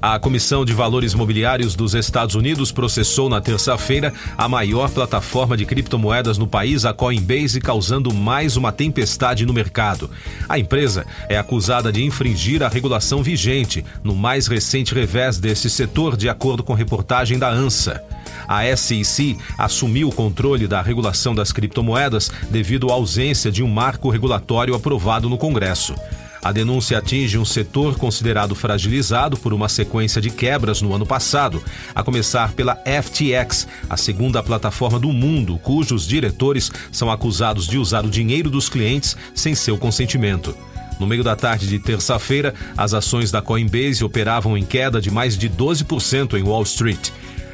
A Comissão de Valores Mobiliários dos Estados Unidos processou na terça-feira a maior plataforma de criptomoedas no país, a Coinbase, causando mais uma tempestade no mercado. A empresa é acusada de infringir a regulação vigente no mais recente revés desse setor, de acordo com reportagem da ANSA. A SEC assumiu o controle da regulação das criptomoedas devido à ausência de um marco regulatório aprovado no Congresso. A denúncia atinge um setor considerado fragilizado por uma sequência de quebras no ano passado, a começar pela FTX, a segunda plataforma do mundo cujos diretores são acusados de usar o dinheiro dos clientes sem seu consentimento. No meio da tarde de terça-feira, as ações da Coinbase operavam em queda de mais de 12% em Wall Street.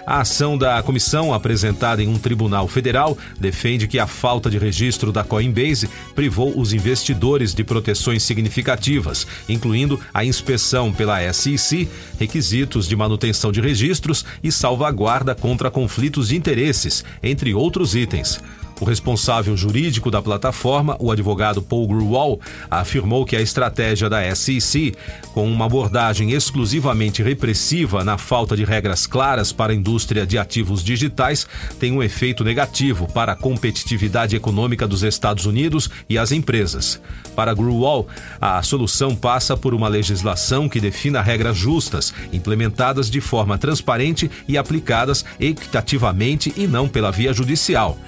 A ação da comissão, apresentada em um tribunal federal, defende que a falta de registro da Coinbase privou os investidores de proteções significativas, incluindo a inspeção pela SEC, requisitos de manutenção de registros e salvaguarda contra conflitos de interesses, entre outros itens. O responsável jurídico da plataforma, o advogado Paul Grewal, afirmou que a estratégia da SEC, com uma abordagem exclusivamente repressiva na falta de regras claras para a indústria de ativos digitais, tem um efeito negativo para a competitividade econômica dos Estados Unidos e as empresas. Para Grewal, a solução passa por uma legislação que defina regras justas, implementadas de forma transparente e aplicadas equitativamente e não pela via judicial.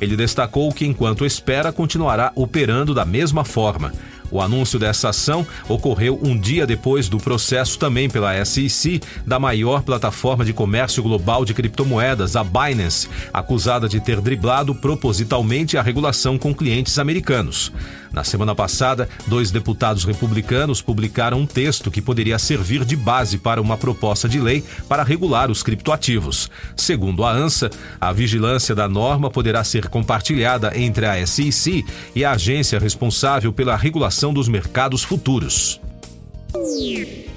Ele destacou que, enquanto espera, continuará operando da mesma forma. O anúncio dessa ação ocorreu um dia depois do processo também pela SEC da maior plataforma de comércio global de criptomoedas, a Binance, acusada de ter driblado propositalmente a regulação com clientes americanos. Na semana passada, dois deputados republicanos publicaram um texto que poderia servir de base para uma proposta de lei para regular os criptoativos. Segundo a ANSA, a vigilância da norma poderá ser compartilhada entre a SEC e a agência responsável pela regulação dos mercados futuros.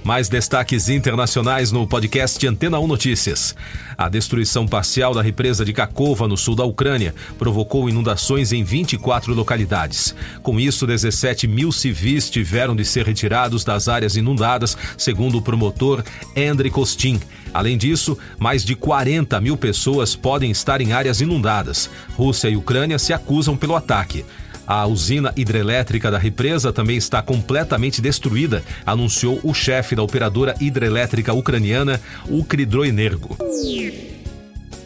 Mais destaques internacionais no podcast Antena 1 Notícias. A destruição parcial da represa de Kakova, no sul da Ucrânia, provocou inundações em 24 localidades. Com isso, 17 mil civis tiveram de ser retirados das áreas inundadas, segundo o promotor Andrei Kostin. Além disso, mais de 40 mil pessoas podem estar em áreas inundadas. Rússia e Ucrânia se acusam pelo ataque. A usina hidrelétrica da represa também está completamente destruída, anunciou o chefe da operadora hidrelétrica ucraniana, Ukridroenergo.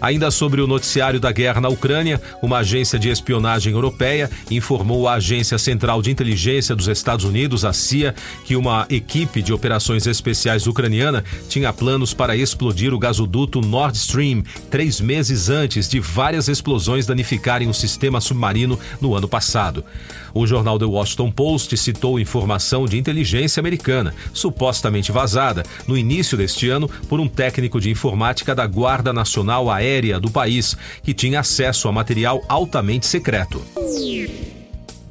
Ainda sobre o noticiário da guerra na Ucrânia, uma agência de espionagem europeia informou à Agência Central de Inteligência dos Estados Unidos, a CIA, que uma equipe de operações especiais ucraniana tinha planos para explodir o gasoduto Nord Stream três meses antes de várias explosões danificarem o sistema submarino no ano passado. O jornal The Washington Post citou informação de inteligência americana, supostamente vazada, no início deste ano por um técnico de informática da Guarda Nacional Aérea do país, que tinha acesso a material altamente secreto.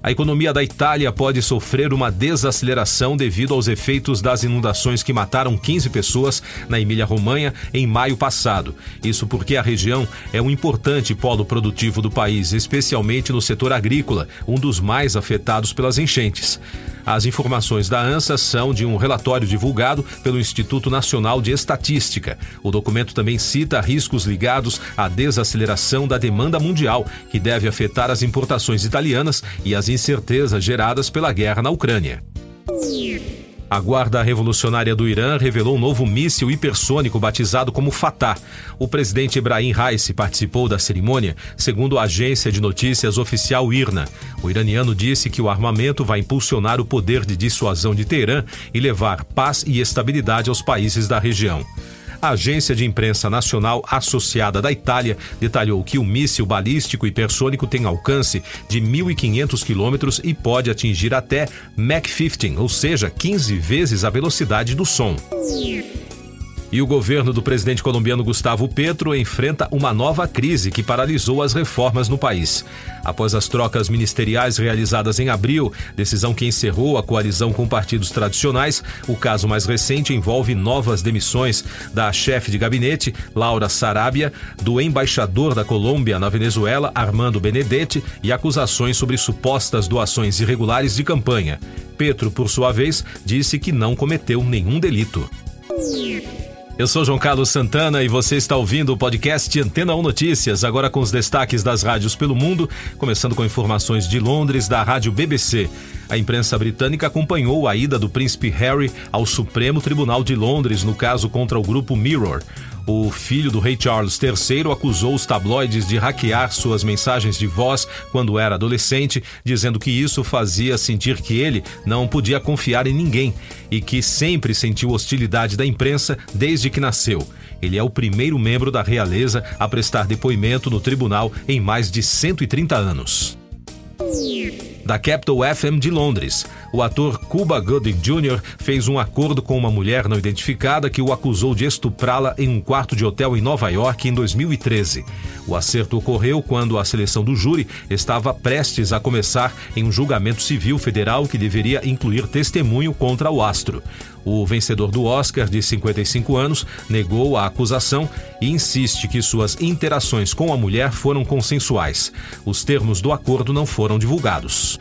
A economia da Itália pode sofrer uma desaceleração devido aos efeitos das inundações que mataram 15 pessoas na Emília-Romanha em maio passado. Isso porque a região é um importante polo produtivo do país, especialmente no setor agrícola, um dos mais afetados pelas enchentes. As informações da ANSA são de um relatório divulgado pelo Instituto Nacional de Estatística. O documento também cita riscos ligados à desaceleração da demanda mundial, que deve afetar as importações italianas e as incertezas geradas pela guerra na Ucrânia. A Guarda Revolucionária do Irã revelou um novo míssil hipersônico batizado como Fatah. O presidente Ebrahim Raisi participou da cerimônia, segundo a agência de notícias oficial IRNA. O iraniano disse que o armamento vai impulsionar o poder de dissuasão de Teherã e levar paz e estabilidade aos países da região. A agência de imprensa nacional associada da Itália detalhou que o míssil balístico hipersônico tem alcance de 1.500 quilômetros e pode atingir até Mach 15, ou seja, 15 vezes a velocidade do som. E o governo do presidente colombiano Gustavo Petro enfrenta uma nova crise que paralisou as reformas no país. Após as trocas ministeriais realizadas em abril, decisão que encerrou a coalizão com partidos tradicionais, o caso mais recente envolve novas demissões da chefe de gabinete, Laura Sarabia, do embaixador da Colômbia na Venezuela, Armando Benedetti, e acusações sobre supostas doações irregulares de campanha. Petro, por sua vez, disse que não cometeu nenhum delito. Eu sou João Carlos Santana e você está ouvindo o podcast Antena 1 Notícias, agora com os destaques das rádios pelo mundo, começando com informações de Londres da rádio BBC. A imprensa britânica acompanhou a ida do príncipe Harry ao Supremo Tribunal de Londres no caso contra o grupo Mirror. O filho do rei Charles III acusou os tabloides de hackear suas mensagens de voz quando era adolescente, dizendo que isso fazia sentir que ele não podia confiar em ninguém e que sempre sentiu hostilidade da imprensa desde que nasceu. Ele é o primeiro membro da realeza a prestar depoimento no tribunal em mais de 130 anos da Capital FM de Londres. O ator Cuba Gooding Jr. fez um acordo com uma mulher não identificada que o acusou de estuprá-la em um quarto de hotel em Nova York em 2013. O acerto ocorreu quando a seleção do júri estava prestes a começar em um julgamento civil federal que deveria incluir testemunho contra o astro. O vencedor do Oscar, de 55 anos, negou a acusação e insiste que suas interações com a mulher foram consensuais. Os termos do acordo não foram divulgados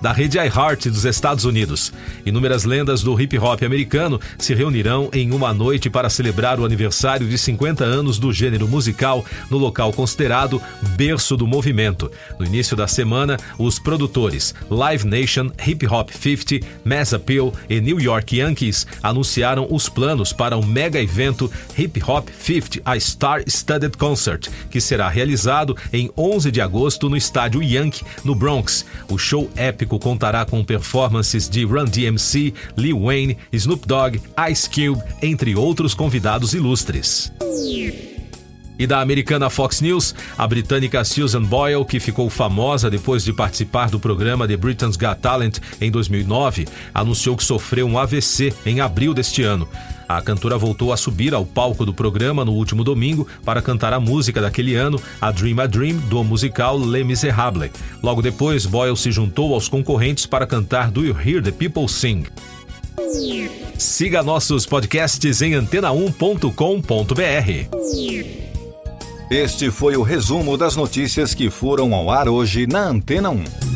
da rede iHeart dos Estados Unidos. Inúmeras lendas do hip hop americano se reunirão em uma noite para celebrar o aniversário de 50 anos do gênero musical no local considerado berço do movimento. No início da semana, os produtores Live Nation, Hip Hop 50, Mass Appeal e New York Yankees anunciaram os planos para o mega evento Hip Hop 50 A Star Studded Concert, que será realizado em 11 de agosto no estádio Yankee, no Bronx. O show épico contará com performances de Run DMC, Lil Wayne, Snoop Dogg, Ice Cube, entre outros convidados ilustres. E da americana Fox News, a britânica Susan Boyle, que ficou famosa depois de participar do programa The Britain's Got Talent em 2009, anunciou que sofreu um AVC em abril deste ano. A cantora voltou a subir ao palco do programa no último domingo para cantar a música daquele ano, A Dream a Dream, do musical Les Miserables. Logo depois, Boyle se juntou aos concorrentes para cantar Do You Hear the People Sing? Siga nossos podcasts em antena1.com.br. Este foi o resumo das notícias que foram ao ar hoje na Antena 1.